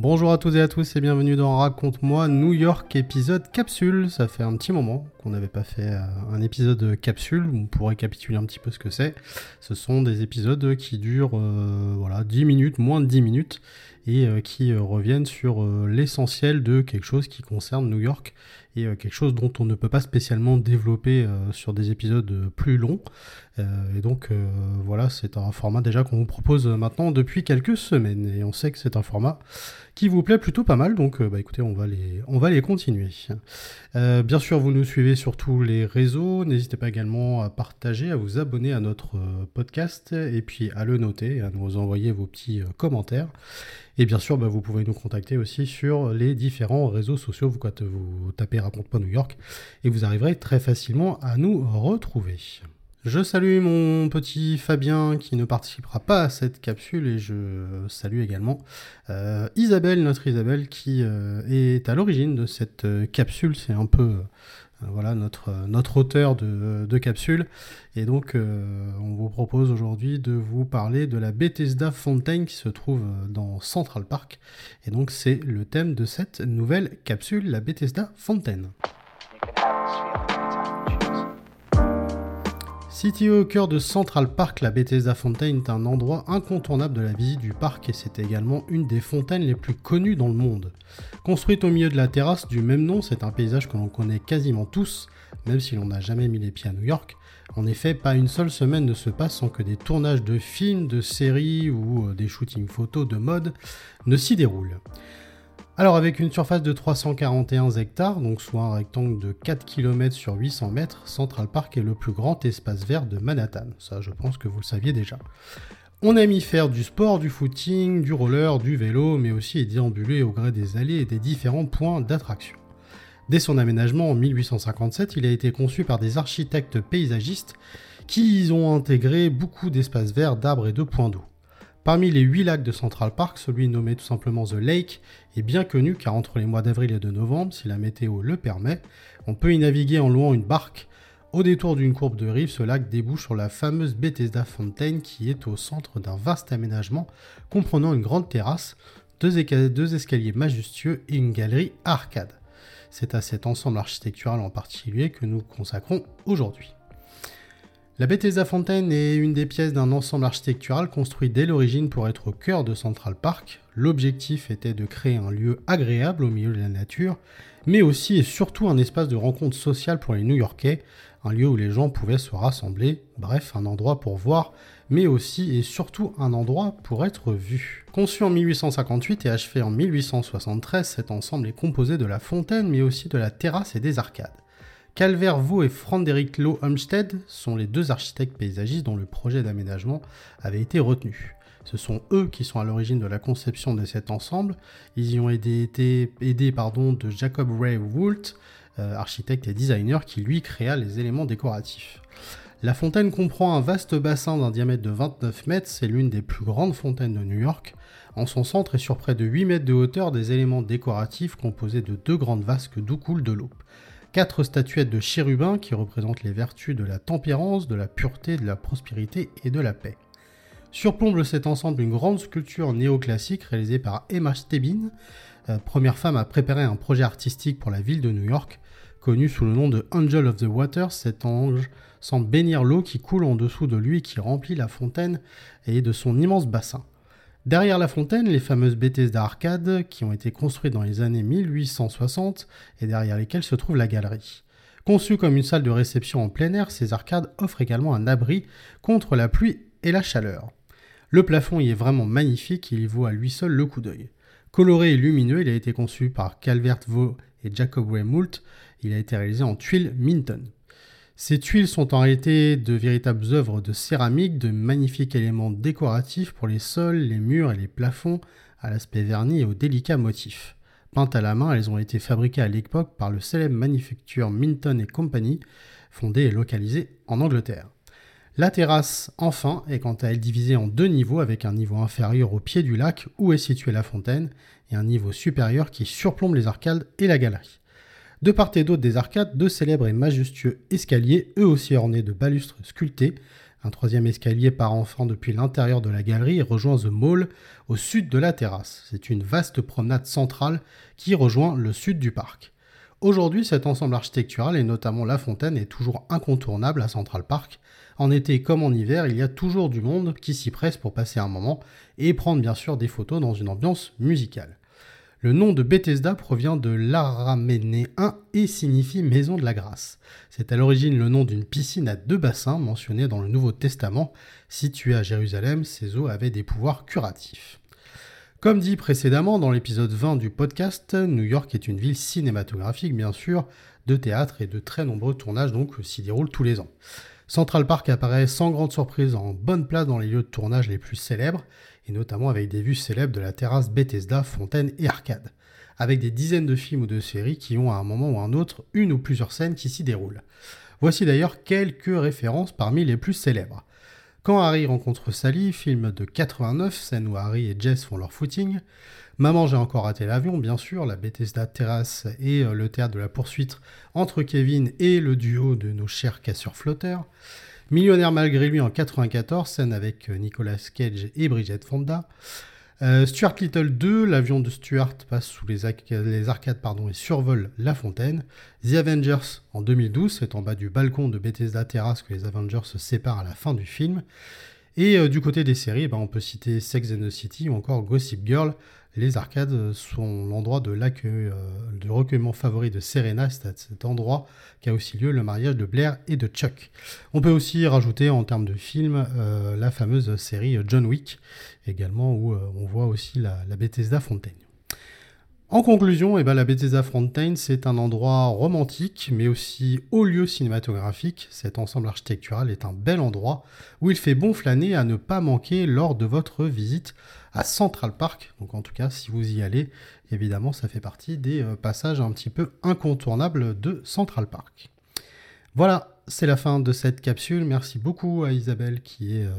Bonjour à toutes et à tous et bienvenue dans Raconte-moi New York épisode capsule. Ça fait un petit moment qu'on n'avait pas fait euh, un épisode capsule. On pourrait récapituler un petit peu ce que c'est. Ce sont des épisodes qui durent euh, voilà, 10 minutes, moins de 10 minutes et euh, qui reviennent sur l'essentiel de quelque chose qui concerne New York et quelque chose dont on ne peut pas spécialement développer sur des épisodes plus longs. et donc voilà, c'est un format déjà qu'on vous propose maintenant depuis quelques semaines et on sait que c'est un format qui vous plaît plutôt pas mal. Donc, bah, écoutez, on va les, on va les continuer. Bien sûr, vous nous suivez sur tous les réseaux. N'hésitez pas également à partager, à vous abonner à notre euh, podcast et puis à le noter, à nous envoyer vos petits commentaires. Et bien sûr, bah, vous pouvez nous contacter aussi sur les différents réseaux sociaux. Vous, tapez Raconte-moi New York et vous arriverez très facilement à nous retrouver. Je salue mon petit Fabien qui ne participera pas à cette capsule et je salue également euh, Isabelle, notre Isabelle, qui euh, est à l'origine de cette euh, capsule. C'est un peu voilà notre, notre auteur de, de, capsule. Et donc on vous propose aujourd'hui de vous parler de la Bethesda Fontaine qui se trouve dans Central Park. Et donc c'est le thème de cette nouvelle capsule, la Bethesda Fontaine. Située au cœur de Central Park, la Bethesda Fountain est un endroit incontournable de la visite du parc et c'est également une des fontaines les plus connues dans le monde. Construite au milieu de la terrasse du même nom, c'est un paysage que l'on connaît quasiment tous, même si l'on n'a jamais mis les pieds à New York. En effet, pas une seule semaine ne se passe sans que des tournages de films, de séries ou euh, des shootings photos de mode ne s'y déroulent. Alors avec une surface de 341 hectares, donc soit un rectangle de 4 km sur 800 mètres, Central Park est le plus grand espace vert de Manhattan. Ça je pense que vous le saviez déjà. On aime y faire du sport, du footing, du roller, du vélo, mais aussi y déambuler au gré des allées et des différents points d'attraction. Dès son aménagement en 1857, il a été conçu par des architectes paysagistes qui y ont intégré beaucoup d'espaces verts, d'arbres et de points d'eau. Parmi les 8 lacs de Central Park, celui nommé tout simplement The Lake est bien connu car entre les mois d'avril et de novembre, si la météo le permet, on peut y naviguer en louant une barque. Au détour d'une courbe de rive, ce lac débouche sur la fameuse Bethesda Fountain qui est au centre d'un vaste aménagement comprenant une grande terrasse, deux, escaliers majestueux et une galerie arcade. C'est à cet ensemble architectural en particulier que nous consacrons aujourd'hui. La Bethesda Fontaine est une des pièces d'un ensemble architectural construit dès l'origine pour être au cœur de Central Park. L'objectif était de créer un lieu agréable au milieu de la nature, mais aussi et surtout un espace de rencontre sociale pour les New-Yorkais, un lieu où les gens pouvaient se rassembler, bref, un endroit pour voir, mais aussi et surtout un endroit pour être vu. Conçu en 1858 et achevé en 1873, cet ensemble est composé de la fontaine, mais aussi de la terrasse et des arcades. Calvert Vaux et Frédéric Lowe Homestead sont les deux architectes paysagistes dont le projet d'aménagement avait été retenu. Ce sont eux qui sont à l'origine de la conception de cet ensemble. Ils y ont pardon, de Jacob Ray Woolt, euh, architecte et designer, qui lui créa les éléments décoratifs. La fontaine comprend un vaste bassin d'un diamètre de 29 mètres, c'est l'une des plus grandes fontaines de New York. En son centre et sur près de 8 mètres de hauteur, des éléments décoratifs composés de deux grandes vasques d'où coule de l'eau quatre statuettes de chérubins qui représentent les vertus de la tempérance, de la pureté, de la prospérité et de la paix. Surplombe cet ensemble une grande sculpture néoclassique réalisée par Emma Stebin, euh, première femme à préparer un projet artistique pour la ville de New York, connu sous le nom de Angel of the Water. Cet ange semble bénir l'eau qui coule en dessous de lui qui remplit la fontaine et de son immense bassin. Derrière la fontaine, les fameuses Bethesda Arcades qui ont été construites dans les années 1860 et derrière lesquelles se trouve la galerie. Conçues comme une salle de réception en plein air, ces arcades offrent également un abri contre la pluie et la chaleur. Le plafond y est vraiment magnifique il vaut à lui seul le coup d'œil. Coloré et lumineux, il a été conçu par Calvert Vaux et Jacob Ray Moult. Il a été réalisé en tuiles Minton. Ces tuiles sont en réalité de véritables œuvres de céramique, de magnifiques éléments décoratifs pour les sols, les murs et les plafonds, à l'aspect verni et aux délicats motifs. Peintes à la main, elles ont été fabriquées à l'époque par le célèbre manufacture Minton Company, fondée et localisée en Angleterre. La terrasse, enfin, est quant à elle divisée en deux niveaux avec un niveau inférieur au pied du lac où est située la fontaine et un niveau supérieur qui surplombe les arcades et la galerie. De part et d'autre des arcades, deux célèbres et majestueux escaliers, eux aussi ornés de balustres sculptés. Un troisième escalier part enfin depuis l'intérieur de la galerie et rejoint The Mall au sud de la terrasse. C'est une vaste promenade centrale qui rejoint le sud du parc. Aujourd'hui, cet ensemble architectural et notamment la fontaine est toujours incontournable à Central Park. En été comme en hiver, il y a toujours du monde qui s'y presse pour passer un moment et prendre bien sûr des photos dans une ambiance musicale. Le nom de Bethesda provient de l'araménéen et signifie maison de la grâce. C'est à l'origine le nom d'une piscine à deux bassins mentionnée dans le Nouveau Testament. Située à Jérusalem, ces eaux avaient des pouvoirs curatifs. Comme dit précédemment dans l'épisode 20 du podcast, New York est une ville cinématographique bien sûr, de théâtre et de très nombreux tournages donc s'y déroulent tous les ans. Central Park apparaît sans grande surprise en bonne place dans les lieux de tournage les plus célèbres et notamment avec des vues célèbres de la terrasse Bethesda, fontaine et arcade, avec des dizaines de films ou de séries qui ont à un moment ou un autre une ou plusieurs scènes qui s'y déroulent. Voici d'ailleurs quelques références parmi les plus célèbres. Quand Harry rencontre Sally, film de 89, scène où Harry et Jess font leur footing. Maman, j'ai encore raté l'avion, bien sûr, la Bethesda terrasse et euh, le théâtre de la poursuite entre Kevin et le duo de nos chers casseurs flotteurs. Millionnaire malgré lui en 94, scène avec euh, Nicolas Cage et Bridget Fonda. Euh, Stuart Little 2, l'avion de Stuart passe sous les, arcades pardon, et survole la fontaine. The Avengers en 2012, c'est en bas du balcon de Bethesda Terrace que les Avengers se séparent à la fin du film. Et euh, du côté des séries, eh ben, on peut citer Sex and the City ou encore Gossip Girl, les arcades sont l'endroit de l'accueil, euh, de recueillement favori de Serena, c'est à cet endroit qu'a aussi lieu le mariage de Blair et de Chuck. On peut aussi rajouter en termes de film euh, la fameuse série John Wick, également où on voit aussi la, Bethesda Fontaine. En conclusion, eh ben, la Bethesda Fontaine, c'est un endroit romantique, mais aussi haut lieu cinématographique. Cet ensemble architectural est un bel endroit où il fait bon flâner à ne pas manquer lors de votre visite à Central Park. Donc en tout cas, si vous y allez, évidemment, ça fait partie des euh, passages un petit peu incontournables de Central Park. Voilà, c'est la fin de cette capsule. Merci beaucoup à Isabelle qui est euh,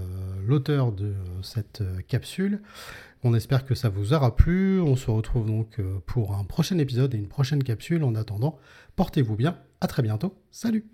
l'auteur de euh, cette capsule. On espère que ça vous aura plu. On se retrouve donc pour un prochain épisode et une prochaine capsule. En attendant, portez-vous bien. À très bientôt. Salut